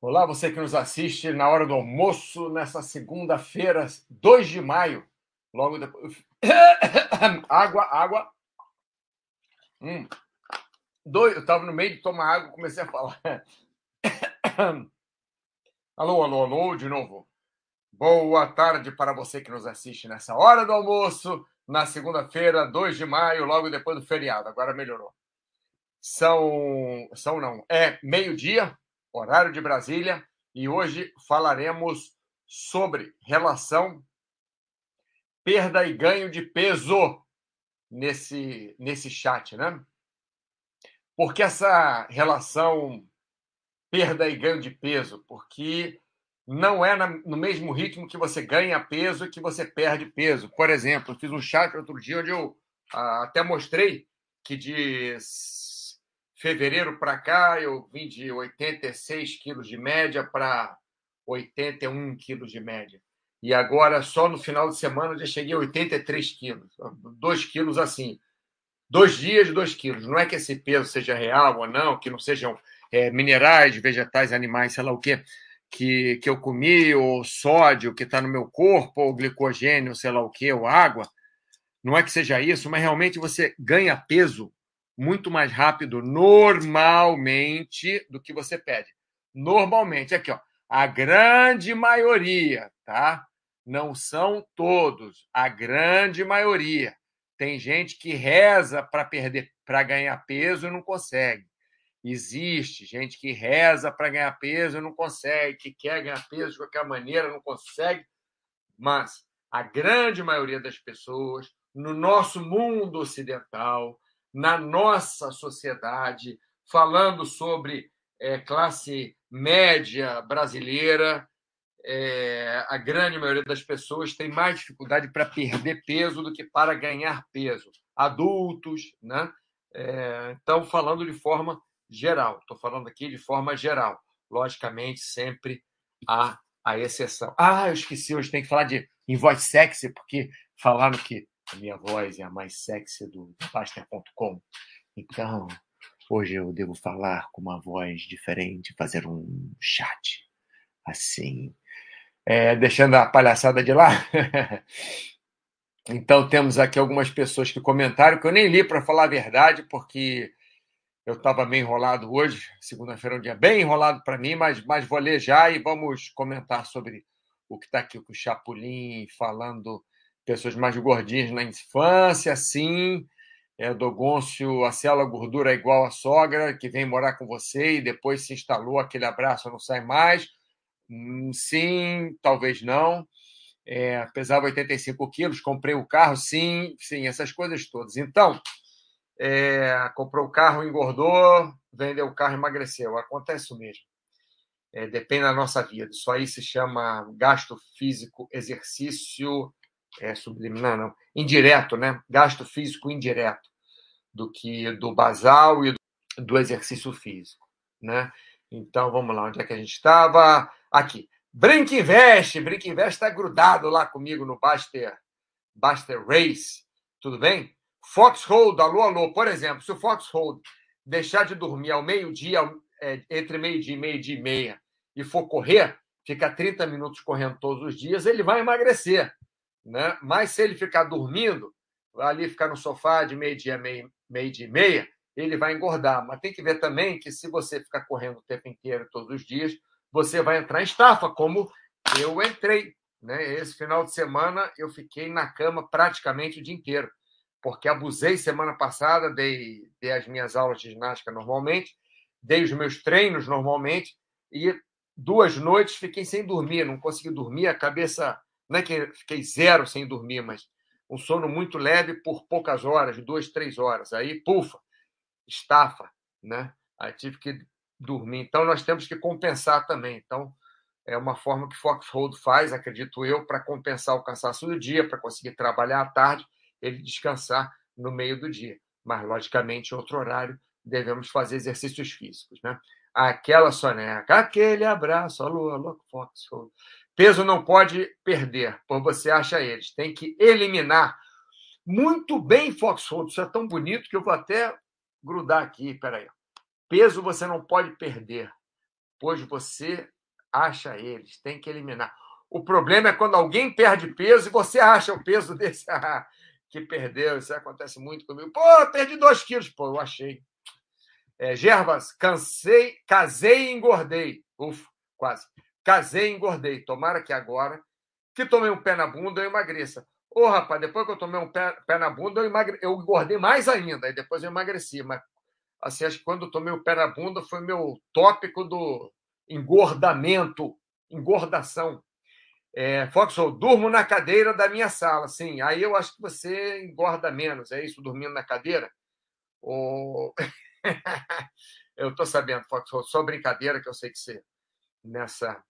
Olá, você que nos assiste na hora do almoço, nessa segunda-feira, 2 de maio. Logo depois. água, água. Hum. Dois, eu estava no meio de tomar água comecei a falar. alô, alô, alô, de novo. Boa tarde para você que nos assiste nessa hora do almoço, na segunda-feira, 2 de maio, logo depois do feriado. Agora melhorou. São. São não. É meio-dia, horário de Brasília, e hoje falaremos sobre relação perda e ganho de peso nesse, nesse chat, né? Porque essa relação perda e ganho de peso? Porque não é no mesmo ritmo que você ganha peso e que você perde peso. Por exemplo, eu fiz um chat outro dia onde eu ah, até mostrei que de fevereiro para cá, eu vim de 86 quilos de média para 81 quilos de média. E agora, só no final de semana, eu já cheguei a 83 quilos. 2 quilos assim. Dois dias, 2 quilos. Não é que esse peso seja real ou não, que não sejam é, minerais, vegetais, animais, sei lá o quê, que, que eu comi, ou sódio que está no meu corpo, ou glicogênio, sei lá o quê, ou água. Não é que seja isso, mas realmente você ganha peso muito mais rápido normalmente do que você pede. Normalmente, aqui, ó, a grande maioria, tá? Não são todos, a grande maioria. Tem gente que reza para perder, para ganhar peso e não consegue. Existe gente que reza para ganhar peso e não consegue, que quer ganhar peso de qualquer maneira, não consegue. Mas a grande maioria das pessoas, no nosso mundo ocidental, na nossa sociedade, falando sobre é, classe média brasileira. É, a grande maioria das pessoas tem mais dificuldade para perder peso do que para ganhar peso. Adultos, né? É, então, falando de forma geral, estou falando aqui de forma geral. Logicamente, sempre há a exceção. Ah, eu esqueci, hoje tem que falar de em voz sexy, porque falaram que a minha voz é a mais sexy do Baster.com. Então, hoje eu devo falar com uma voz diferente, fazer um chat assim. É, deixando a palhaçada de lá. então, temos aqui algumas pessoas que comentaram, que eu nem li para falar a verdade, porque eu estava meio enrolado hoje. Segunda-feira é um dia bem enrolado para mim, mas, mas vou ler já e vamos comentar sobre o que está aqui com o Chapolin falando pessoas mais gordinhas na infância, sim. É, Dogoncio, a célula gordura é igual à sogra, que vem morar com você e depois se instalou, aquele abraço não sai mais. Hum, sim, talvez não. É, pesava 85 quilos, comprei o carro, sim, sim, essas coisas todas. Então, é, comprou o carro, engordou, vendeu o carro, emagreceu. Acontece o mesmo. É, depende da nossa vida. Isso aí se chama gasto físico, exercício é, subliminar, não, indireto, né? Gasto físico indireto do que do basal e do, exercício físico, né? Então vamos lá, onde é que a gente estava? Aqui. Brinca Invest, Brinca Invest está grudado lá comigo no Baster, Baster Race, tudo bem? Foxhold, alô, alô, por exemplo, se o Foxhold deixar de dormir ao meio-dia, é, entre meio-dia e meio-dia e meia, e for correr, fica 30 minutos correndo todos os dias, ele vai emagrecer. Né? Mas se ele ficar dormindo, ali ficar no sofá de meio-dia, meio, meio-dia e meia, ele vai engordar. Mas tem que ver também que se você ficar correndo o tempo inteiro, todos os dias, você vai entrar em estafa, como eu entrei. Né? Esse final de semana eu fiquei na cama praticamente o dia inteiro, porque abusei semana passada, dei, dei as minhas aulas de ginástica normalmente, dei os meus treinos normalmente, e duas noites fiquei sem dormir, não consegui dormir, a cabeça não é que fiquei zero sem dormir, mas um sono muito leve por poucas horas, duas, três horas. Aí, pufa, estafa, né? Aí tive que dormir. Então, nós temos que compensar também. Então, é uma forma que Foxhold faz, acredito eu, para compensar o cansaço do dia, para conseguir trabalhar à tarde, ele descansar no meio do dia. Mas, logicamente, em outro horário, devemos fazer exercícios físicos, né? Aquela soneca, aquele abraço, alô, alô, Foxhold. Peso não pode perder, por você acha eles. Tem que eliminar. Muito bem, Foxhold. Isso é tão bonito que eu vou até grudar aqui. Peraí. Peso você não pode perder. pois você acha eles, tem que eliminar. O problema é quando alguém perde peso e você acha o peso desse que perdeu. Isso acontece muito comigo. Pô, perdi dois quilos. Pô, eu achei. É, Gervas, cansei, casei e engordei. Ufa, quase. Casei e engordei. Tomara que agora, que tomei um pé na bunda, eu emagreça. Ô, oh, rapaz, depois que eu tomei um pé, pé na bunda, eu, emagre... eu engordei mais ainda. Aí depois eu emagreci. Mas, assim, acho que quando eu tomei o pé na bunda foi meu tópico do engordamento, engordação. É, durmo na cadeira da minha sala. Sim, aí eu acho que você engorda menos. É isso, dormindo na cadeira? Ou... eu estou sabendo, Foxhole, só brincadeira que eu sei que você, nessa,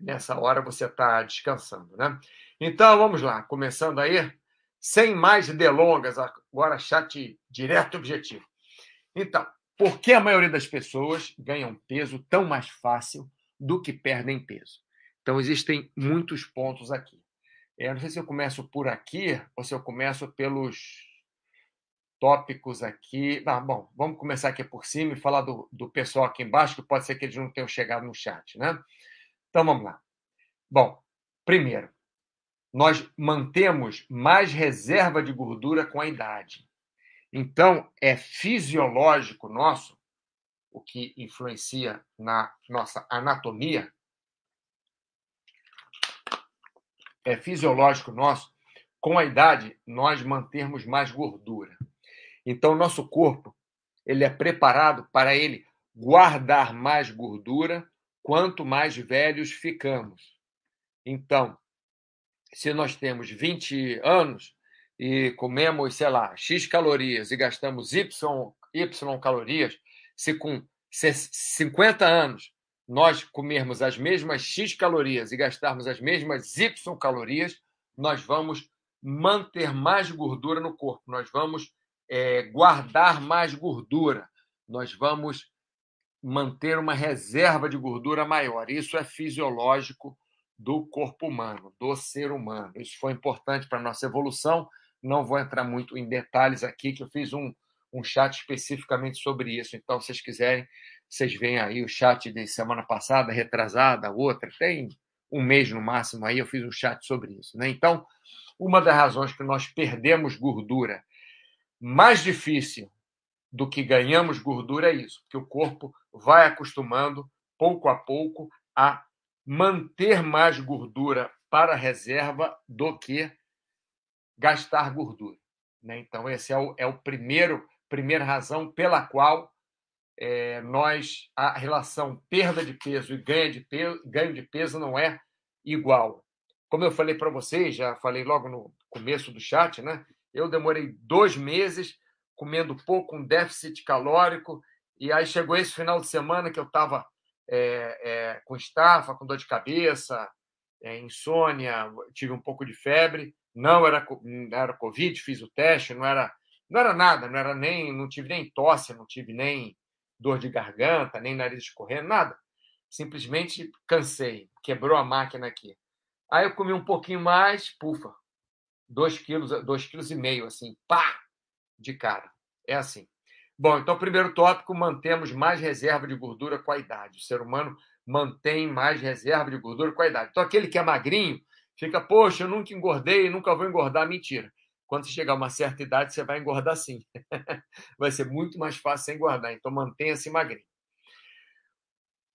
nessa hora, você está descansando, né? Então, vamos lá, começando aí, sem mais delongas, agora chat direto objetivo. Então, por que a maioria das pessoas ganham peso tão mais fácil do que perdem peso? Então, existem muitos pontos aqui. Eu é, não sei se eu começo por aqui ou se eu começo pelos tópicos aqui. Ah, bom, vamos começar aqui por cima e falar do, do pessoal aqui embaixo, que pode ser que eles não tenham chegado no chat, né? Então, vamos lá. Bom, primeiro, nós mantemos mais reserva de gordura com a idade. Então, é fisiológico nosso, o que influencia na nossa anatomia, é fisiológico nosso, com a idade, nós mantermos mais gordura. Então, nosso corpo ele é preparado para ele guardar mais gordura quanto mais velhos ficamos. Então, se nós temos 20 anos e comemos, sei lá, X calorias e gastamos Y, y calorias, se com 50 anos nós comermos as mesmas X calorias e gastarmos as mesmas Y calorias, nós vamos manter mais gordura no corpo, nós vamos é, guardar mais gordura, nós vamos manter uma reserva de gordura maior. Isso é fisiológico do corpo humano, do ser humano. Isso foi importante para a nossa evolução. Não vou entrar muito em detalhes aqui, que eu fiz um, um chat especificamente sobre isso. Então, se vocês quiserem, vocês veem aí o chat de semana passada, retrasada, outra, tem um mês no máximo aí, eu fiz um chat sobre isso. Né? Então, uma das razões que nós perdemos gordura mais difícil do que ganhamos gordura é isso, porque o corpo vai acostumando pouco a pouco a manter mais gordura para reserva do que gastar gordura. Né? Então, esse é o, é o primeiro primeira razão pela qual é, nós a relação perda de peso e ganho de peso, ganho de peso não é igual. Como eu falei para vocês, já falei logo no começo do chat, né? Eu demorei dois meses comendo pouco, um déficit calórico, e aí chegou esse final de semana que eu estava é, é, com estafa, com dor de cabeça, é, insônia, tive um pouco de febre. Não era, não era Covid, fiz o teste, não era, não era nada, não era nem, não tive nem tosse, não tive nem dor de garganta, nem nariz escorrendo, nada. Simplesmente cansei, quebrou a máquina aqui. Aí eu comi um pouquinho mais, pufa, dois quilos, dois quilos e meio, assim, pá, de cara. É assim. Bom, então, primeiro tópico, mantemos mais reserva de gordura com a idade. O ser humano mantém mais reserva de gordura com a idade. Então, aquele que é magrinho fica, poxa, eu nunca engordei, nunca vou engordar. Mentira. Quando você chegar a uma certa idade, você vai engordar sim. vai ser muito mais fácil engordar. Então, mantenha-se magrinho.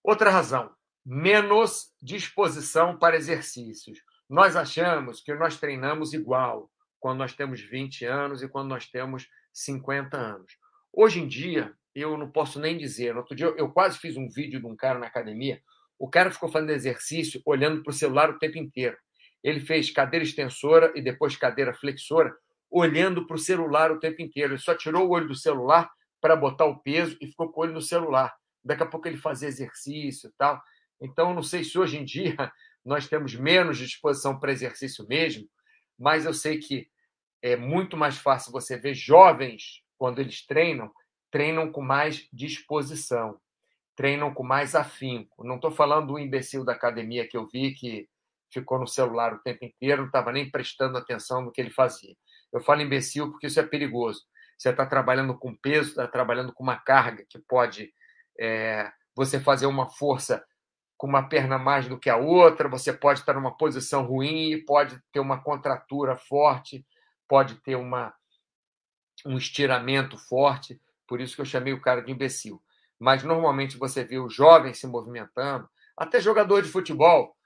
Outra razão, menos disposição para exercícios. Nós achamos que nós treinamos igual quando nós temos 20 anos e quando nós temos 50 anos. Hoje em dia, eu não posso nem dizer. Outro dia, eu quase fiz um vídeo de um cara na academia. O cara ficou fazendo exercício olhando para o celular o tempo inteiro. Ele fez cadeira extensora e depois cadeira flexora olhando para o celular o tempo inteiro. Ele só tirou o olho do celular para botar o peso e ficou com o olho no celular. Daqui a pouco ele fazia exercício e tal. Então, não sei se hoje em dia nós temos menos disposição para exercício mesmo, mas eu sei que é muito mais fácil você ver jovens, quando eles treinam, treinam com mais disposição, treinam com mais afinco. Não estou falando do imbecil da academia que eu vi que ficou no celular o tempo inteiro, não estava nem prestando atenção no que ele fazia. Eu falo imbecil porque isso é perigoso. Você está trabalhando com peso, está trabalhando com uma carga que pode é, você fazer uma força com uma perna mais do que a outra, você pode estar numa posição ruim, pode ter uma contratura forte, pode ter uma, um estiramento forte, por isso que eu chamei o cara de imbecil. Mas normalmente você vê o jovem se movimentando, até jogador de futebol,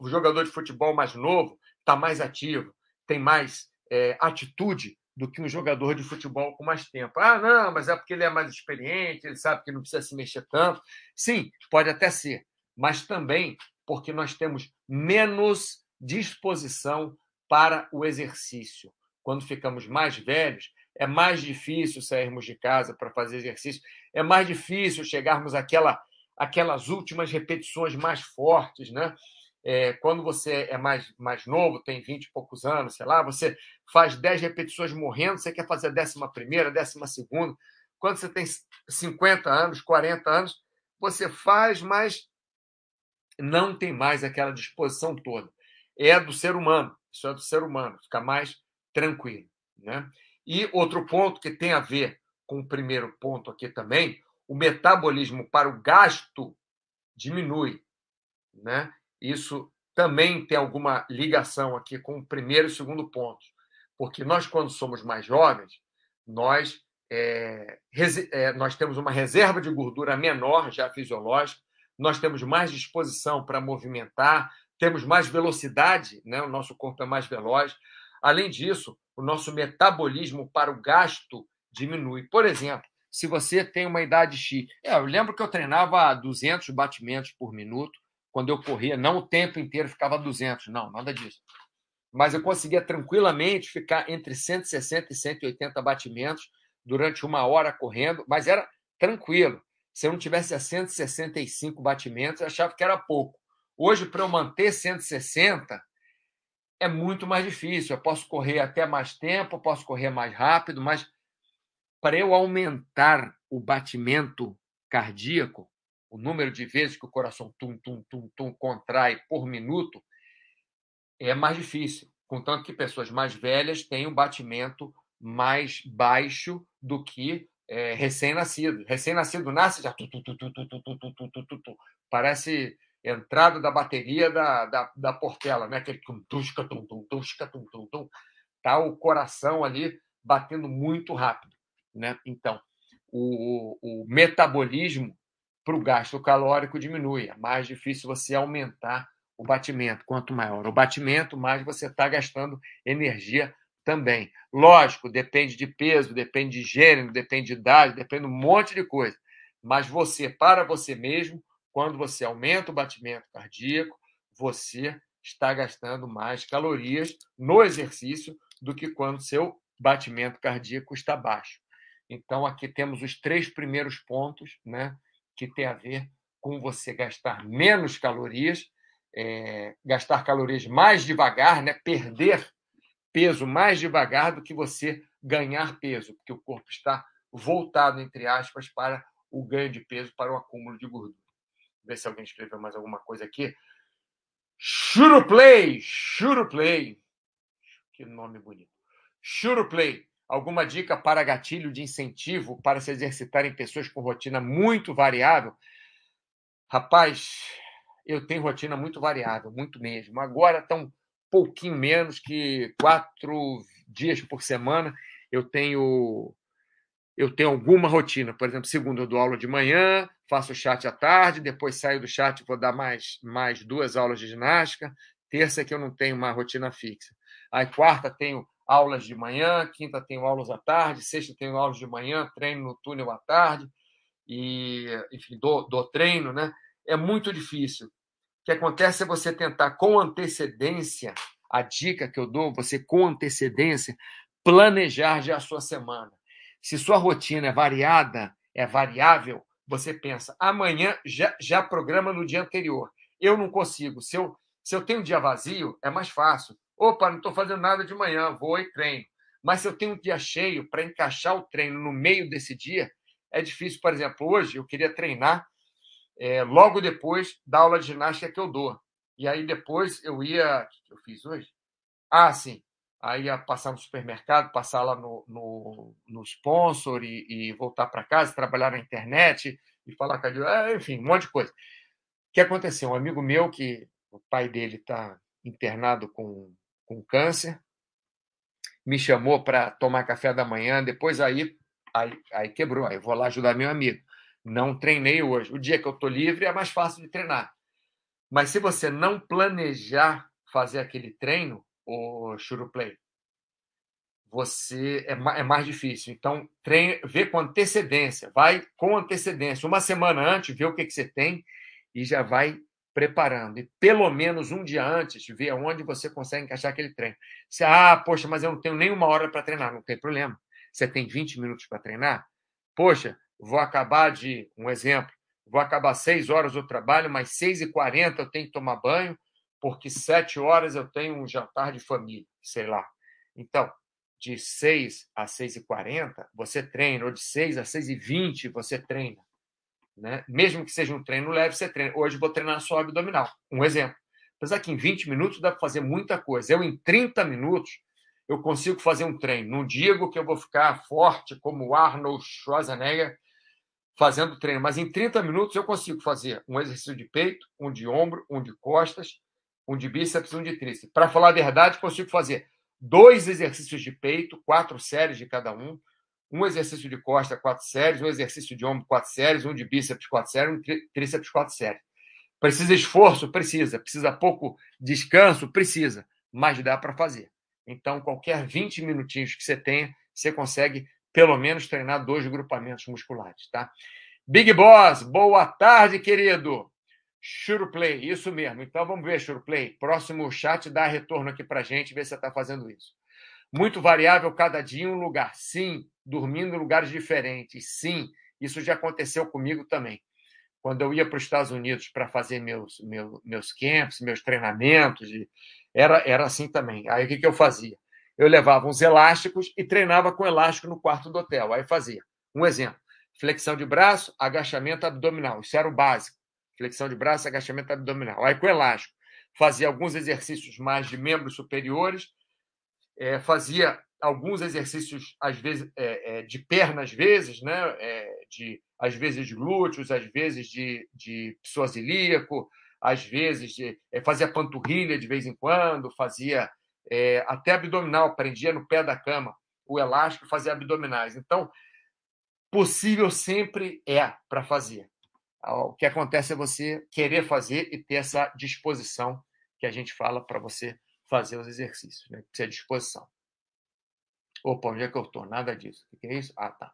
o jogador de futebol mais novo está mais ativo, tem mais é, atitude do que um jogador de futebol com mais tempo. Ah, não, mas é porque ele é mais experiente, ele sabe que não precisa se mexer tanto. Sim, pode até ser, mas também porque nós temos menos disposição para o exercício. Quando ficamos mais velhos, é mais difícil sairmos de casa para fazer exercício, é mais difícil chegarmos àquela, àquelas últimas repetições mais fortes, né? É, quando você é mais, mais novo, tem 20 e poucos anos, sei lá, você faz 10 repetições morrendo, você quer fazer a décima primeira, décima segunda. Quando você tem 50 anos, 40 anos, você faz, mas não tem mais aquela disposição toda. É do ser humano, isso é do ser humano, fica mais tranquilo. Né? E outro ponto que tem a ver com o primeiro ponto aqui também, o metabolismo para o gasto diminui. Né? Isso também tem alguma ligação aqui com o primeiro e segundo ponto, porque nós, quando somos mais jovens, nós, é, é, nós temos uma reserva de gordura menor, já fisiológica, nós temos mais disposição para movimentar, temos mais velocidade, né? o nosso corpo é mais veloz. Além disso, o nosso metabolismo para o gasto diminui. Por exemplo, se você tem uma idade X. É, eu lembro que eu treinava 200 batimentos por minuto, quando eu corria, não o tempo inteiro ficava 200, não, nada disso. Mas eu conseguia tranquilamente ficar entre 160 e 180 batimentos durante uma hora correndo, mas era tranquilo. Se eu não tivesse a 165 batimentos, eu achava que era pouco. Hoje, para eu manter 160, é muito mais difícil. Eu posso correr até mais tempo, posso correr mais rápido, mas para eu aumentar o batimento cardíaco, o número de vezes que o coração tum, tum, tum, tum, contrai por minuto, é mais difícil. Contanto que pessoas mais velhas têm um batimento mais baixo do que é, recém-nascido. Recém-nascido nasce já. Parece entrada da bateria da, da, da Portela, né? aquele tum, tusca, tum, tum, tusca, tum, tum, tum. Tá o coração ali batendo muito rápido. Né? Então, o, o metabolismo para o gasto calórico diminui. É mais difícil você aumentar o batimento. Quanto maior o batimento, mais você está gastando energia também. Lógico, depende de peso, depende de gênero, depende de idade, depende de um monte de coisa. Mas você, para você mesmo, quando você aumenta o batimento cardíaco, você está gastando mais calorias no exercício do que quando seu batimento cardíaco está baixo. Então, aqui temos os três primeiros pontos, né? que tem a ver com você gastar menos calorias, é, gastar calorias mais devagar, né? perder peso mais devagar do que você ganhar peso, porque o corpo está voltado, entre aspas, para o ganho de peso, para o acúmulo de gordura. Ver se alguém escreveu mais alguma coisa aqui. Churuplay! Churuplay! Que nome bonito. Churuplay alguma dica para gatilho de incentivo para se exercitar em pessoas com rotina muito variável? Rapaz, eu tenho rotina muito variável, muito mesmo. Agora está um pouquinho menos que quatro dias por semana. Eu tenho eu tenho alguma rotina. Por exemplo, segunda eu dou aula de manhã, faço chat à tarde, depois saio do chat vou dar mais, mais duas aulas de ginástica. Terça é que eu não tenho uma rotina fixa. Aí quarta tenho aulas de manhã, quinta tenho aulas à tarde, sexta tenho aulas de manhã, treino no túnel à tarde, e, enfim, dou, treino, né? É muito difícil. O que acontece é você tentar com antecedência, a dica que eu dou, você com antecedência, planejar já a sua semana. Se sua rotina é variada, é variável, você pensa, amanhã já, já programa no dia anterior. Eu não consigo. Se eu, se eu tenho um dia vazio, é mais fácil. Opa, não estou fazendo nada de manhã, vou e treino. Mas se eu tenho um dia cheio para encaixar o treino no meio desse dia, é difícil. Por exemplo, hoje eu queria treinar é, logo depois da aula de ginástica que eu dou. E aí depois eu ia. O que eu fiz hoje? Ah, sim. Aí ia passar no supermercado, passar lá no, no, no sponsor e, e voltar para casa, trabalhar na internet, e falar com a é, enfim, um monte de coisa. O que aconteceu? Um amigo meu, que o pai dele está internado com, com câncer, me chamou para tomar café da manhã, depois aí, aí, aí quebrou, aí vou lá ajudar meu amigo. Não treinei hoje. O dia que eu estou livre é mais fácil de treinar. Mas se você não planejar fazer aquele treino, o Churuplay, você é, é mais difícil. Então, treine, vê com antecedência, vai com antecedência. Uma semana antes, vê o que, que você tem e já vai preparando. E pelo menos um dia antes, vê onde você consegue encaixar aquele treino. Você, ah, poxa, mas eu não tenho nem uma hora para treinar. Não tem problema. Você tem 20 minutos para treinar? Poxa, vou acabar de. Um exemplo. Vou acabar 6 horas do trabalho, mas 6 e 40 eu tenho que tomar banho, porque 7 horas eu tenho um jantar de família, sei lá. Então, de 6 a 6 e 40 você treina, ou de 6 a 6 e 20 você treina. Né? Mesmo que seja um treino leve, você treina. Hoje vou treinar só abdominal. Um exemplo. Apesar que em 20 minutos dá para fazer muita coisa. Eu, em 30 minutos, eu consigo fazer um treino. Não digo que eu vou ficar forte como o Arnold Schwarzenegger fazendo treino, mas em 30 minutos eu consigo fazer um exercício de peito, um de ombro, um de costas, um de bíceps, um de tríceps. Para falar a verdade, consigo fazer dois exercícios de peito, quatro séries de cada um, um exercício de costa, quatro séries, um exercício de ombro, quatro séries, um de bíceps, quatro séries, um tríceps, quatro séries. Precisa esforço? Precisa. Precisa pouco descanso? Precisa. Mas dá para fazer. Então, qualquer 20 minutinhos que você tenha, você consegue pelo menos treinar dois grupamentos musculares, tá? Big Boss, boa tarde, querido. Play, isso mesmo. Então vamos ver, Play. Próximo chat dá retorno aqui para gente, ver se você está fazendo isso. Muito variável cada dia um lugar. Sim, dormindo em lugares diferentes. Sim, isso já aconteceu comigo também. Quando eu ia para os Estados Unidos para fazer meus, meus, meus camps, meus treinamentos, era, era assim também. Aí o que, que eu fazia? Eu levava uns elásticos e treinava com elástico no quarto do hotel. Aí fazia. Um exemplo: flexão de braço, agachamento abdominal. Isso era o básico flexão de braço, agachamento abdominal. Aí com elástico, fazia alguns exercícios mais de membros superiores, é, fazia alguns exercícios, às vezes, é, é, de perna, às vezes, né? É, de, às vezes de glúteos, às vezes de, de psoas às vezes de, é, fazia panturrilha de vez em quando, fazia é, até abdominal, prendia no pé da cama o elástico e fazia abdominais. Então, possível sempre é para fazer. O que acontece é você querer fazer e ter essa disposição que a gente fala para você fazer os exercícios, né? Precisa de disposição. Opa, onde é que eu estou? Nada disso. O que é isso? Ah, tá.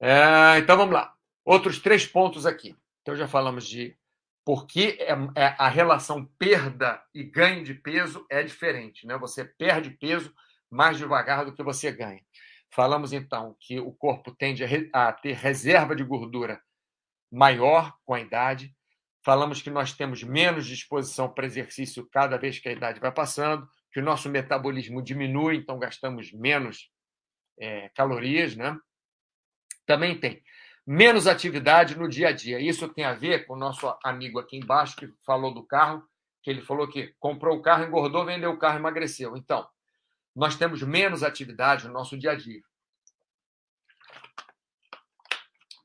É, então vamos lá. Outros três pontos aqui. Então já falamos de por que é, é, a relação perda e ganho de peso é diferente. Né? Você perde peso mais devagar do que você ganha. Falamos então que o corpo tende a, a ter reserva de gordura maior com a idade. Falamos que nós temos menos disposição para exercício cada vez que a idade vai passando, que o nosso metabolismo diminui, então gastamos menos é, calorias, né? Também tem menos atividade no dia a dia. Isso tem a ver com o nosso amigo aqui embaixo que falou do carro, que ele falou que comprou o carro, engordou, vendeu o carro, emagreceu. Então, nós temos menos atividade no nosso dia a dia.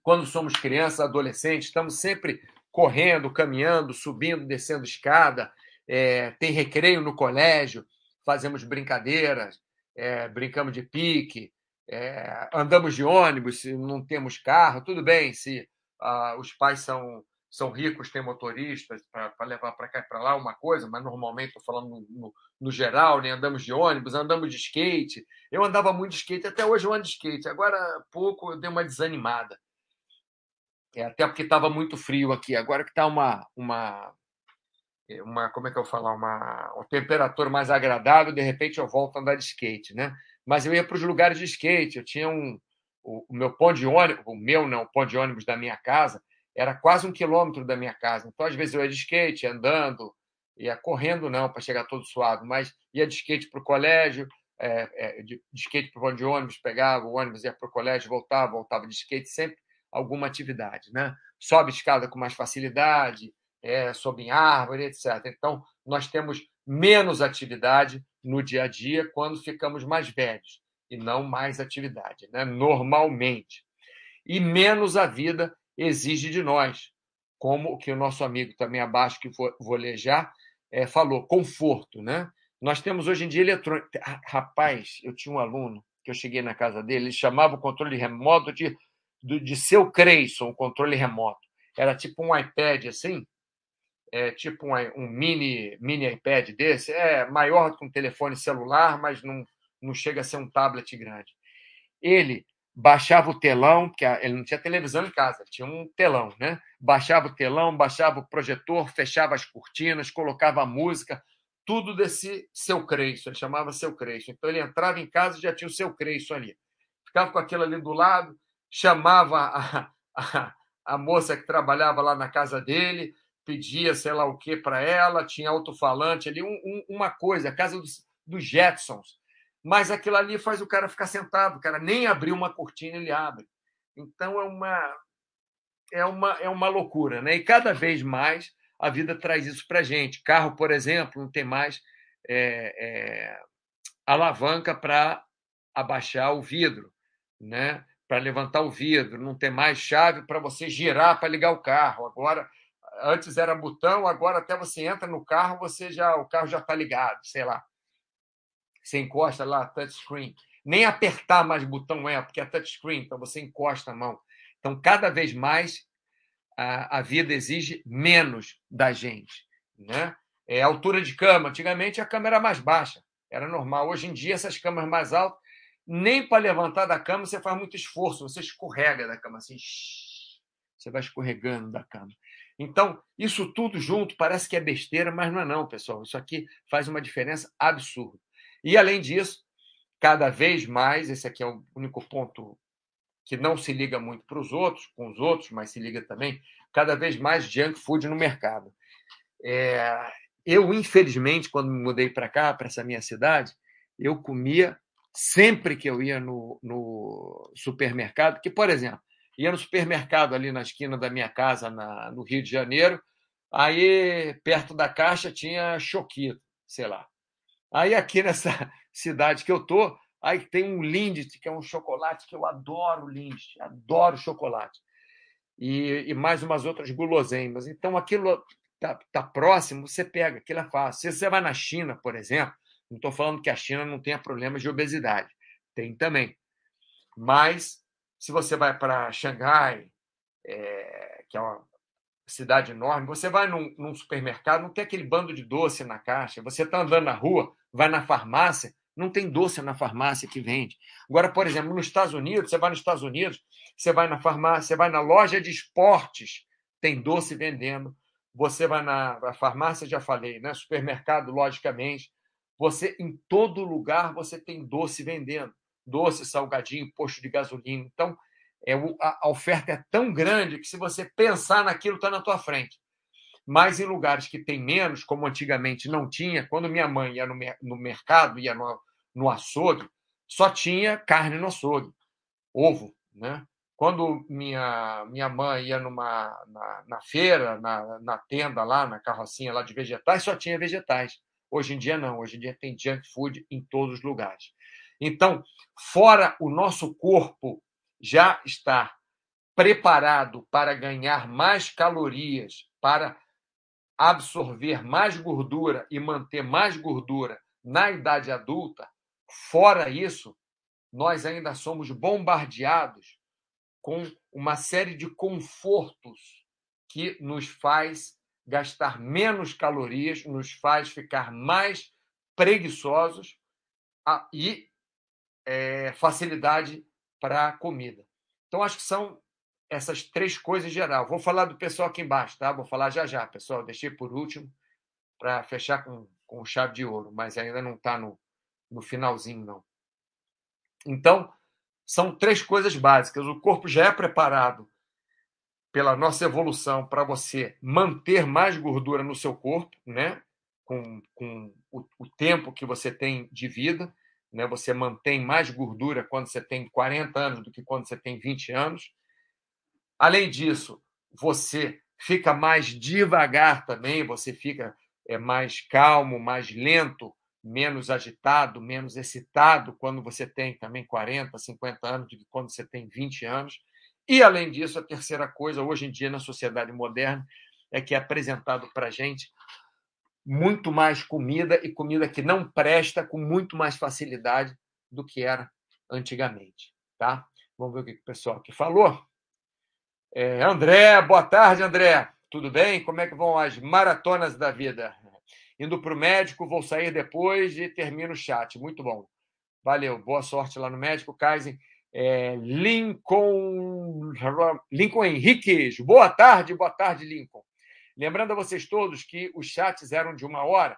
quando somos crianças, adolescentes, estamos sempre correndo, caminhando, subindo, descendo escada, é, tem recreio no colégio, fazemos brincadeiras, é, brincamos de pique, é, andamos de ônibus, se não temos carro, tudo bem, se ah, os pais são, são ricos, têm motoristas para levar para cá e para lá, uma coisa, mas normalmente estou falando no, no, no, geral, né? andamos de ônibus, andamos de skate. Eu andava muito de skate, até hoje eu ando de skate, agora pouco eu dei uma desanimada. É, até porque estava muito frio aqui. Agora que está uma, uma, é, uma, como é que eu falo, uma, uma temperatura mais agradável, de repente eu volto a andar de skate, né? Mas eu ia para os lugares de skate. Eu tinha um, o, o, meu ponto de ônibus, o meu não, o ponto de ônibus da minha casa era quase um quilômetro da minha casa. Então às vezes eu ia de skate, andando, ia correndo não para chegar todo suado, mas ia de skate para o colégio, é, é, de, de skate para o ponto de ônibus, pegava o ônibus, ia para o colégio, voltava, voltava de skate sempre alguma atividade, né? Sobe escada com mais facilidade, é, sobe em árvore, etc. Então, nós temos menos atividade no dia a dia quando ficamos mais velhos e não mais atividade, né? normalmente. E menos a vida exige de nós, como o que o nosso amigo também abaixo que volejar é, falou, conforto, né? Nós temos hoje em dia eletrônica. Rapaz, eu tinha um aluno que eu cheguei na casa dele, ele chamava o controle remoto de, de, de seu Creyson, o controle remoto. Era tipo um iPad assim, é tipo um, um, mini, mini iPad desse, é maior que um telefone celular, mas não, não chega a ser um tablet grande. Ele baixava o telão, porque ele não tinha televisão em casa, tinha um telão, né? Baixava o telão, baixava o projetor, fechava as cortinas, colocava música, tudo desse seu Creyson, ele chamava seu Creyson. Então ele entrava em casa e já tinha o seu Creyson ali. Ficava com aquilo ali do lado, chamava a, a, a moça que trabalhava lá na casa dele, pedia sei lá o que para ela, tinha alto-falante ali, um, um, uma coisa, a casa dos, dos Jetsons mas aquilo ali faz o cara ficar sentado, o cara nem abrir uma cortina ele abre. Então é uma é uma é uma loucura, né? E cada vez mais a vida traz isso para gente. Carro, por exemplo, não tem mais é, é, alavanca para abaixar o vidro, né? Para levantar o vidro, não tem mais chave para você girar para ligar o carro. Agora, antes era botão, agora até você entra no carro, você já o carro já está ligado, sei lá. Você encosta lá, touchscreen. Nem apertar mais botão é, porque é touchscreen, então você encosta a mão. Então, cada vez mais a, a vida exige menos da gente. Né? É, altura de cama. Antigamente a cama era mais baixa, era normal. Hoje em dia, essas camas mais altas, nem para levantar da cama você faz muito esforço, você escorrega da cama assim. Você vai escorregando da cama. Então, isso tudo junto parece que é besteira, mas não é não, pessoal. Isso aqui faz uma diferença absurda. E, além disso, cada vez mais, esse aqui é o único ponto que não se liga muito para os outros, com os outros, mas se liga também, cada vez mais junk food no mercado. É, eu, infelizmente, quando me mudei para cá, para essa minha cidade, eu comia sempre que eu ia no, no, supermercado, que, por exemplo, ia no supermercado ali na esquina da minha casa, na, no Rio de Janeiro, aí perto da caixa tinha choquito, sei lá. Aí aqui nessa cidade que eu tô, aí tem um Lindt, que é um chocolate que eu adoro Lindt, adoro chocolate. E, e mais umas outras guloseimas. Então aquilo tá, tá próximo, você pega, aquilo é fácil. Se você vai na China, por exemplo, não estou falando que a China não tenha problemas de obesidade, tem também. Mas se você vai para Xangai, é, que é uma cidade enorme, você vai num, num, supermercado, não tem aquele bando de doce na caixa. Você está andando na rua, vai na farmácia, não tem doce na farmácia que vende. Agora, por exemplo, nos Estados Unidos, você vai nos Estados Unidos, você vai na farmácia, você vai na loja de esportes, tem doce vendendo. Você vai na, farmácia, já falei, né? Supermercado, logicamente. Você, em todo lugar, você tem doce vendendo. Doce, salgadinho, posto de gasolina. Então, é, a oferta é tão grande que se você pensar naquilo, está na tua frente. Mas em lugares que tem menos, como antigamente não tinha, quando minha mãe ia no, no mercado, ia no, no açougue, só tinha carne no açougue, ovo, né? Quando minha, minha mãe ia numa, na, na feira, na, na tenda lá, na carrocinha lá de vegetais, só tinha vegetais. Hoje em dia não, hoje em dia tem junk food em todos os lugares. Então, fora o nosso corpo já está preparado para ganhar mais calorias, para absorver mais gordura e manter mais gordura na idade adulta, fora isso, nós ainda somos bombardeados com uma série de confortos que nos faz gastar menos calorias, nos faz ficar mais preguiçosos e é, facilidade para comida. Então, acho que são essas três coisas em geral. Vou falar do pessoal aqui embaixo, tá? Vou falar já já, pessoal. Deixei por último para fechar com, com chave de ouro, mas ainda não está no, no finalzinho, não. Então, são três coisas básicas. O corpo já é preparado pela nossa evolução para você manter mais gordura no seu corpo, né? Com, com o, o tempo que você tem de vida né? Você mantém mais gordura quando você tem 40 anos do que quando você tem 20 anos. Além disso, você fica mais devagar também, você fica é, mais calmo, mais lento, menos agitado, menos excitado quando você tem também 40, 50 anos do que quando você tem 20 anos. E, além disso, a terceira coisa, hoje em dia, na sociedade moderna, é que é apresentado para a gente muito mais comida e comida que não presta com muito mais facilidade do que era antigamente. Tá? Vamos ver o que o pessoal aqui falou. É, André, boa tarde, André. Tudo bem? Como é que vão as maratonas da vida? Indo para o médico, vou sair depois e termino o chat. Muito bom. Valeu, boa sorte lá no médico, Kaizen. É, Lincoln, Lincoln Henriques, boa tarde, boa tarde, Lincoln. Lembrando a vocês todos que os chats eram de uma hora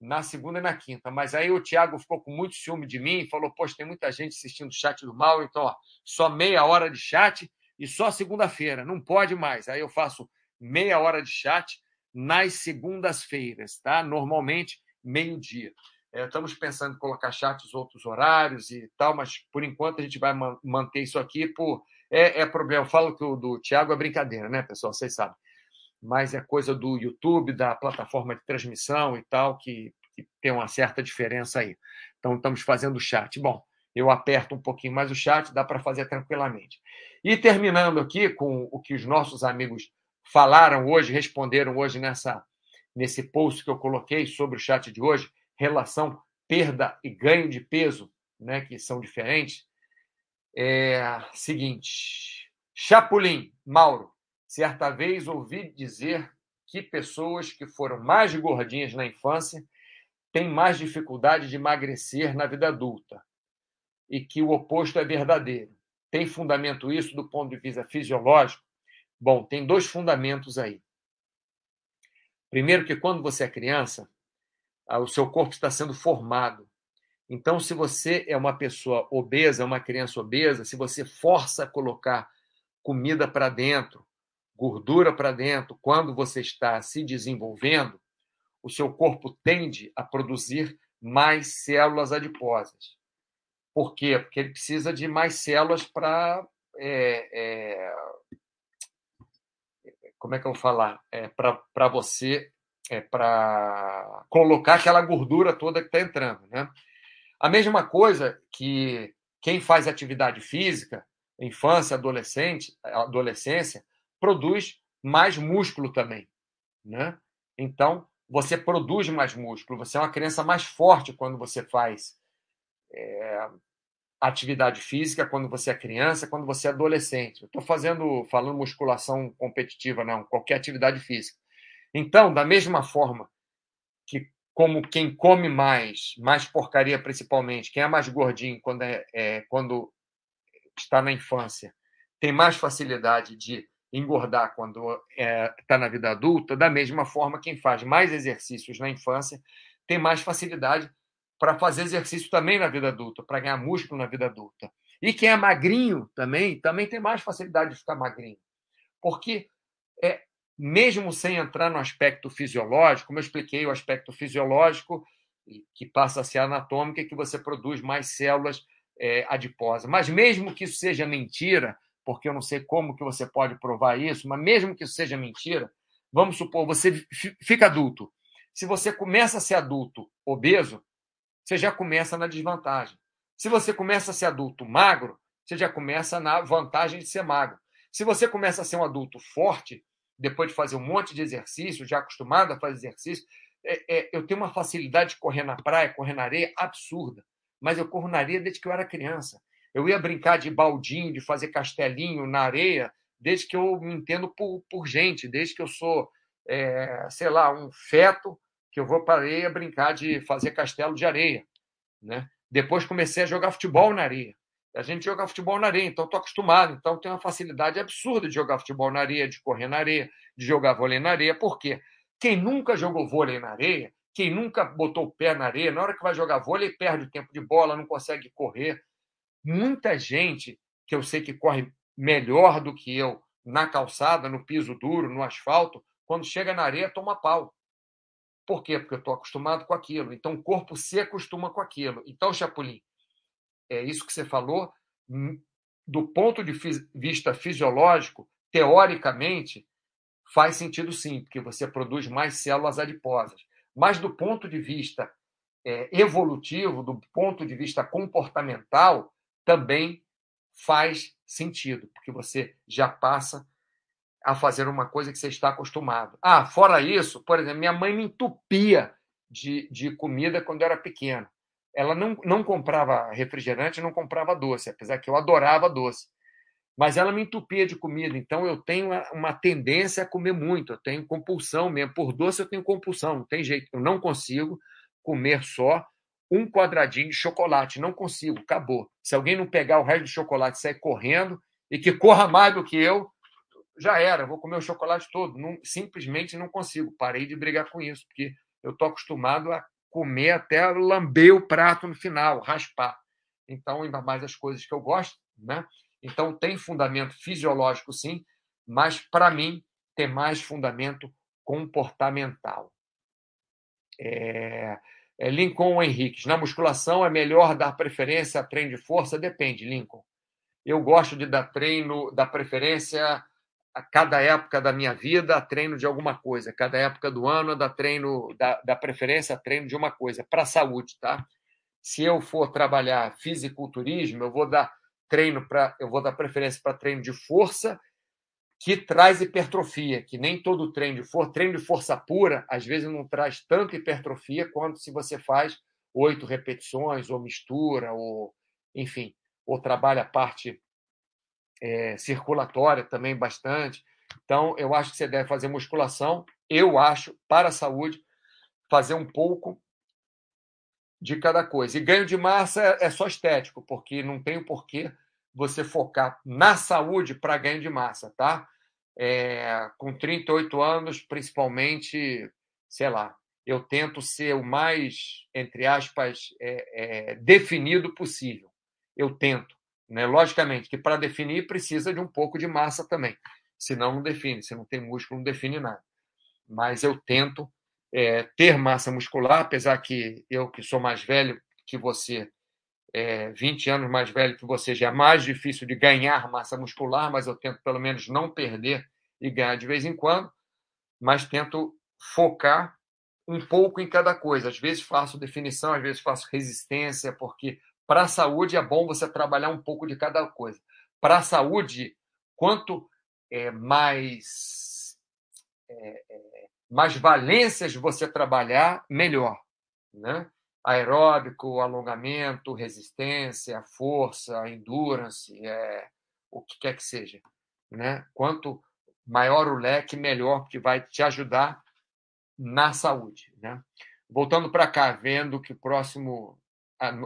na segunda e na quinta, mas aí o Tiago ficou com muito ciúme de mim e falou: Poxa, tem muita gente assistindo o chat do mal, então ó, só meia hora de chat e só segunda-feira, não pode mais. Aí eu faço meia hora de chat nas segundas-feiras, tá? Normalmente, meio-dia. É, estamos pensando em colocar chats outros horários e tal, mas por enquanto a gente vai manter isso aqui por. É, é problema. Eu falo que o do Tiago é brincadeira, né, pessoal? Vocês sabem. Mas é coisa do YouTube, da plataforma de transmissão e tal, que, que tem uma certa diferença aí. Então, estamos fazendo o chat. Bom, eu aperto um pouquinho mais o chat, dá para fazer tranquilamente. E terminando aqui com o que os nossos amigos falaram hoje, responderam hoje nessa, nesse post que eu coloquei sobre o chat de hoje relação perda e ganho de peso, né, que são diferentes. É seguinte, Chapulim, Mauro, certa vez ouvi dizer que pessoas que foram mais gordinhas na infância têm mais dificuldade de emagrecer na vida adulta e que o oposto é verdadeiro. Tem fundamento isso do ponto de vista fisiológico? Bom, tem dois fundamentos aí. Primeiro, que quando você é criança, o seu corpo está sendo formado. Então, se você é uma pessoa obesa, uma criança obesa, se você força a colocar comida para dentro, gordura para dentro, quando você está se desenvolvendo, o seu corpo tende a produzir mais células adiposas. Por quê? Porque ele precisa de mais células para. É, é, como é que eu vou falar? É, para você é, para colocar aquela gordura toda que está entrando. Né? A mesma coisa que quem faz atividade física, infância, adolescente, adolescência, produz mais músculo também. Né? Então, você produz mais músculo, você é uma criança mais forte quando você faz é, atividade física, quando você é criança, quando você é adolescente. Estou fazendo, falando musculação competitiva, não, qualquer atividade física. Então, da mesma forma que como quem come mais, mais porcaria principalmente, quem é mais gordinho quando, é, é quando está na infância, tem mais facilidade de engordar quando está é, tá na vida adulta, da mesma forma, quem faz mais exercícios na infância tem mais facilidade para fazer exercício também na vida adulta, para ganhar músculo na vida adulta. E quem é magrinho também, também tem mais facilidade de ficar magrinho. Porque é, mesmo sem entrar no aspecto fisiológico, como eu expliquei, o aspecto fisiológico, que passa a ser anatômico, é que você produz mais células é, adiposas. Mas mesmo que isso seja mentira, porque eu não sei como que você pode provar isso, mas mesmo que isso seja mentira, vamos supor, você fica adulto. Se você começa a ser adulto obeso, você já começa na desvantagem. Se você começa a ser adulto magro, você já começa na vantagem de ser magro. Se você começa a ser um adulto forte, depois de fazer um monte de exercício, já acostumado a fazer exercício, é, é, eu tenho uma facilidade de correr na praia, correr na areia absurda. Mas eu corro na areia desde que eu era criança. Eu ia brincar de baldinho, de fazer castelinho na areia, desde que eu me entendo por, por gente, desde que eu sou, é, sei lá, um feto, que eu vou para a areia brincar de fazer castelo de areia. Né? Depois comecei a jogar futebol na areia. A gente joga futebol na areia, então estou acostumado. Então tenho uma facilidade absurda de jogar futebol na areia, de correr na areia, de jogar vôlei na areia. Por quê? Quem nunca jogou vôlei na areia, quem nunca botou o pé na areia, na hora que vai jogar vôlei, perde o tempo de bola, não consegue correr. Muita gente que eu sei que corre melhor do que eu na calçada, no piso duro, no asfalto, quando chega na areia, toma pau. Por quê? Porque eu estou acostumado com aquilo. Então o corpo se acostuma com aquilo. Então, Chapulim, é isso que você falou, hum, do ponto de vista fisiológico, teoricamente, faz sentido sim, porque você produz mais células adiposas. Mas do ponto de vista é, evolutivo, do ponto de vista comportamental, também faz sentido, porque você já passa a fazer uma coisa que você está acostumado. Ah, fora isso, por exemplo, minha mãe me entupia de, de comida quando eu era pequeno. Ela não, não comprava refrigerante, não comprava doce, apesar que eu adorava doce. Mas ela me entupia de comida, então eu tenho uma tendência a comer muito, eu tenho compulsão mesmo. Por doce eu tenho compulsão, não tem jeito. Eu não consigo comer só um quadradinho de chocolate, não consigo, acabou. Se alguém não pegar o resto de chocolate e sair correndo, e que corra mais do que eu, já era, vou comer o chocolate todo. Não, simplesmente não consigo. Parei de brigar com isso, porque eu estou acostumado a comer até lamber o prato no final, raspar. Então, ainda mais as coisas que eu gosto, né? Então, tem fundamento fisiológico, sim, mas, para mim, tem mais fundamento comportamental. É... É Lincoln Henriques. Na musculação é melhor dar preferência a treino de força? Depende, Lincoln. Eu gosto de dar treino, dar preferência a cada época da minha vida a treino de alguma coisa. Cada época do ano dá treino, da, da preferência a treino de uma coisa, para a saúde, tá? Se eu for trabalhar fisiculturismo, eu vou dar treino para, eu vou dar preferência para treino de força que traz hipertrofia, que nem todo treino de força, treino de força pura, às vezes não traz tanta hipertrofia quanto se você faz oito repetições, ou mistura, ou enfim, ou trabalha a parte é, circulatória também bastante. Então, eu acho que você deve fazer musculação. Eu acho, para a saúde, fazer um pouco de cada coisa. E ganho de massa é só estético, porque não tem o porquê você focar na saúde para ganho de massa, tá? É, com 38 anos, principalmente, sei lá, eu tento ser o mais, entre aspas, é, é, definido possível. Eu tento. Né? Logicamente que para definir precisa de um pouco de massa também. Senão não define. Se não tem músculo, não define nada. Mas eu tento é, ter massa muscular, apesar que eu, que sou mais velho que você, é, 20 anos mais velho que você, já é mais difícil de ganhar massa muscular, mas eu tento pelo menos não perder e ganhar de vez em quando, mas tento focar um pouco em cada coisa. Às vezes faço definição, às vezes faço resistência, porque para a saúde é bom você trabalhar um pouco de cada coisa. Para a saúde, quanto é, mais é, é, mais valências você trabalhar, melhor, né? Aeróbico, alongamento, resistência, força, endurance, é, o que quer que seja, né? Quanto maior o leque, melhor, porque vai te ajudar na saúde, né? Voltando para cá, vendo que o próximo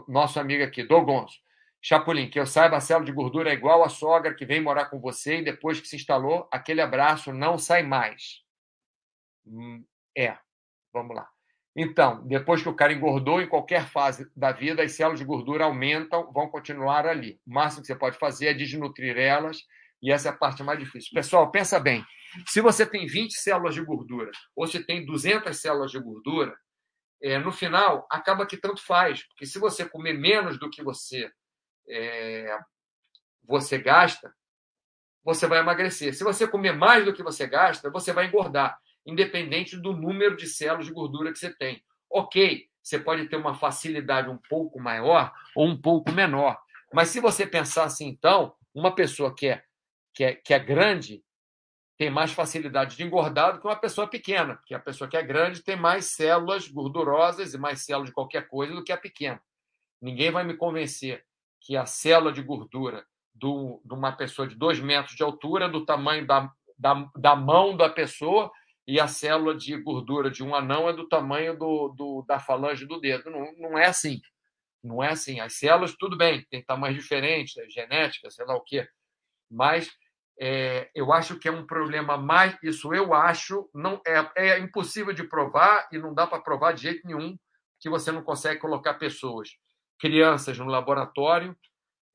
nosso amigo aqui, Dogonzo. Chapolin, que eu saiba, a célula de gordura é igual a sogra que vem morar com você e depois que se instalou, aquele abraço não sai mais. Hum, é, vamos lá. Então, depois que o cara engordou, em qualquer fase da vida, as células de gordura aumentam, vão continuar ali. O máximo que você pode fazer é desnutrir elas, e essa é a parte mais difícil. Pessoal, pensa bem: se você tem 20 células de gordura, ou se tem 200 células de gordura, é, no final, acaba que tanto faz, porque se você comer menos do que você é, você gasta, você vai emagrecer. Se você comer mais do que você gasta, você vai engordar, independente do número de células de gordura que você tem. Ok, você pode ter uma facilidade um pouco maior ou um pouco menor, mas se você pensar assim, então, uma pessoa que é, que é, que é grande, tem mais facilidade de engordar do que uma pessoa pequena, porque a pessoa que é grande tem mais células gordurosas e mais células de qualquer coisa do que a pequena. Ninguém vai me convencer que a célula de gordura do, de uma pessoa de dois metros de altura, do tamanho da, da, da mão da pessoa, e a célula de gordura de um anão é do tamanho do, do, da falange do dedo. Não, não é assim. Não é assim. As células, tudo bem, tem tamanhos diferentes, é genética, sei lá o quê. Mas é, eu acho que é um problema mais. Isso eu acho, não é, é impossível de provar e não dá para provar de jeito nenhum que você não consegue colocar pessoas, crianças no laboratório,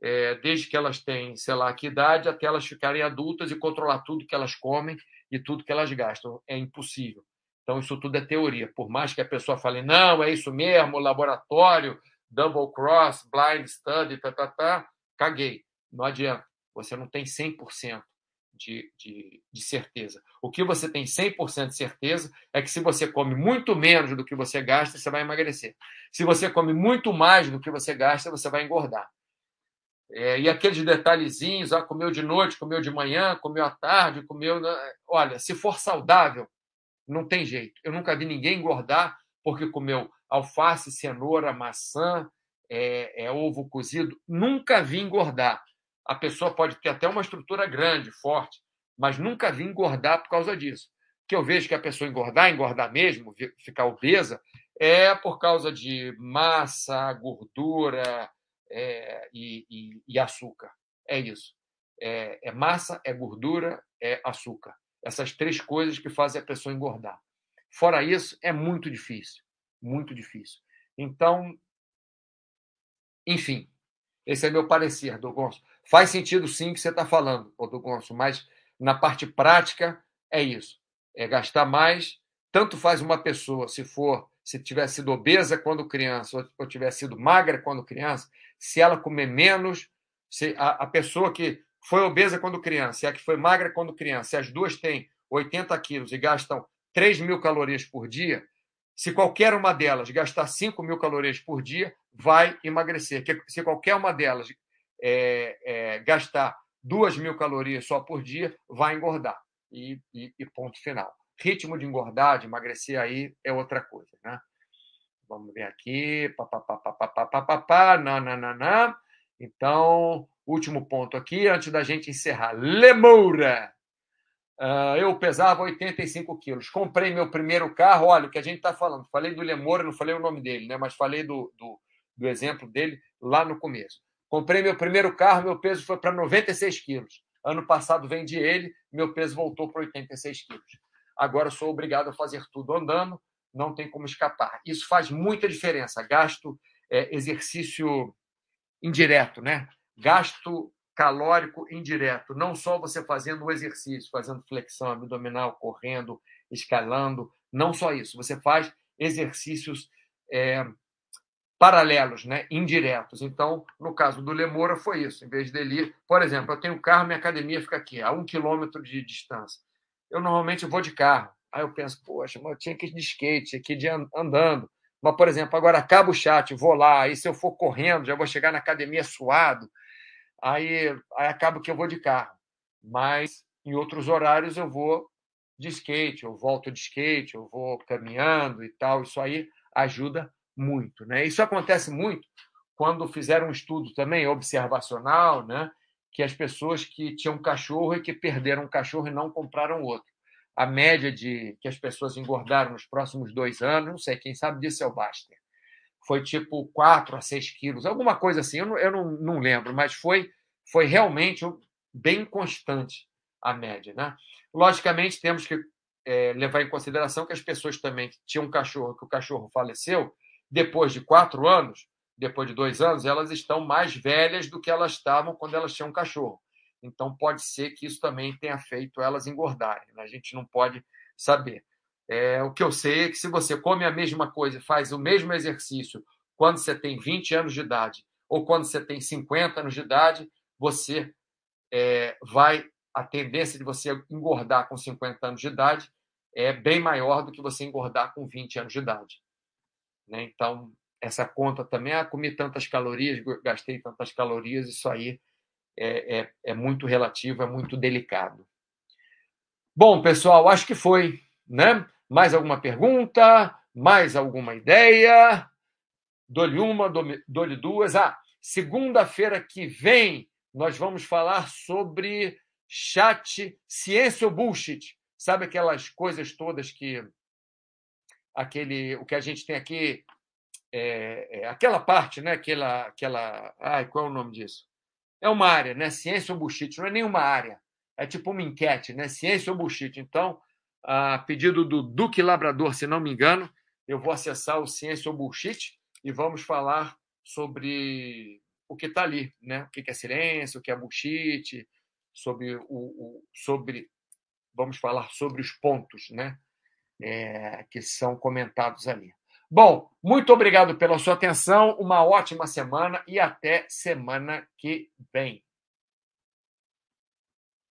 é, desde que elas têm, sei lá, que idade, até elas ficarem adultas e controlar tudo que elas comem e tudo que elas gastam. É impossível. Então, isso tudo é teoria. Por mais que a pessoa fale, não, é isso mesmo, laboratório, double cross, blind study, tá, tá, tá, caguei. Não adianta. Você não tem 100% de, de, de certeza. O que você tem 100% de certeza é que se você come muito menos do que você gasta, você vai emagrecer. Se você come muito mais do que você gasta, você vai engordar. É, e aqueles detalhezinhos, ah, comeu de noite, comeu de manhã, comeu à tarde, comeu. Olha, se for saudável, não tem jeito. Eu nunca vi ninguém engordar porque comeu alface, cenoura, maçã, é, é, ovo cozido. Nunca vi engordar. A pessoa pode ter até uma estrutura grande, forte, mas nunca vi engordar por causa disso. Que eu vejo que a pessoa engordar, engordar mesmo, ficar obesa, é por causa de massa, gordura, é, e, e, e, açúcar. É isso. É, é, massa, é gordura, é açúcar. Essas três coisas que fazem a pessoa engordar. Fora isso, é muito difícil. Muito difícil. Então, enfim, esse é meu parecer, Dogonço. Faz sentido sim o que você está falando, Dogonço, mas na parte prática é isso. É gastar mais. Tanto faz uma pessoa, se for se tiver sido obesa quando criança ou tiver sido magra quando criança, se ela comer menos, se a, a pessoa que foi obesa quando criança e a que foi magra quando criança, se as duas têm 80 quilos e gastam 3 mil calorias por dia, se qualquer uma delas gastar 5 mil calorias por dia, vai emagrecer. Se qualquer uma delas é, é, gastar 2 mil calorias só por dia, vai engordar. E, e, e ponto final. Ritmo de engordar, de emagrecer aí é outra coisa, né? Vamos ver aqui. Papapá, nananana. Então, último ponto aqui, antes da gente encerrar. Lemoura. Uh, eu pesava 85 quilos. Comprei meu primeiro carro. Olha o que a gente está falando. Falei do Lemoura, não falei o nome dele, né? mas falei do, do, do exemplo dele lá no começo. Comprei meu primeiro carro, meu peso foi para 96 quilos. Ano passado vendi ele, meu peso voltou para 86 quilos agora sou obrigado a fazer tudo andando, não tem como escapar. Isso faz muita diferença. Gasto é, exercício indireto, né? Gasto calórico indireto. Não só você fazendo o exercício, fazendo flexão abdominal, correndo, escalando. Não só isso. Você faz exercícios é, paralelos, né? indiretos. Então, no caso do Lemora, foi isso. Em vez dele ir, por exemplo, eu tenho carro, minha academia fica aqui, a um quilômetro de distância eu normalmente vou de carro. Aí eu penso, poxa, mas eu tinha que ir de skate, aqui de andando. Mas, por exemplo, agora acaba o chat, vou lá, aí se eu for correndo, já vou chegar na academia suado, aí, aí acaba que eu vou de carro. Mas em outros horários eu vou de skate, eu volto de skate, eu vou caminhando e tal. Isso aí ajuda muito. Né? Isso acontece muito quando fizeram um estudo também observacional, né? Que as pessoas que tinham cachorro e que perderam um cachorro e não compraram outro. A média de que as pessoas engordaram nos próximos dois anos, não sei, quem sabe disso é o Baster, foi tipo 4 a 6 quilos, alguma coisa assim, eu não, eu não, não lembro, mas foi, foi realmente bem constante a média. Né? Logicamente, temos que é, levar em consideração que as pessoas também que tinham um cachorro, que o cachorro faleceu, depois de quatro anos, depois de dois anos, elas estão mais velhas do que elas estavam quando elas tinham um cachorro. Então, pode ser que isso também tenha feito elas engordarem. Né? A gente não pode saber. É, o que eu sei é que se você come a mesma coisa, faz o mesmo exercício quando você tem 20 anos de idade ou quando você tem 50 anos de idade, você é, vai. A tendência de você engordar com 50 anos de idade é bem maior do que você engordar com 20 anos de idade. Né? Então, essa conta também, ah, comi tantas calorias, gastei tantas calorias, isso aí é, é, é muito relativo, é muito delicado. Bom, pessoal, acho que foi, né? Mais alguma pergunta? Mais alguma ideia? Dou-lhe uma, dou-lhe duas. Ah, segunda-feira que vem nós vamos falar sobre chat ciência ou bullshit. Sabe aquelas coisas todas que aquele o que a gente tem aqui é, é, aquela parte, né? Aquela, aquela, ai, qual é o nome disso? É uma área, né? Ciência ou bullshit, não é nenhuma área. É tipo uma enquete, né? Ciência ou bullshit. Então, a pedido do Duque Labrador, se não me engano, eu vou acessar o Ciência ou Bullshit e vamos falar sobre o que está ali, né? O que é silêncio, o que é bullshit, sobre o, o sobre vamos falar sobre os pontos, né? É, que são comentados ali. Bom, muito obrigado pela sua atenção, uma ótima semana e até semana que vem.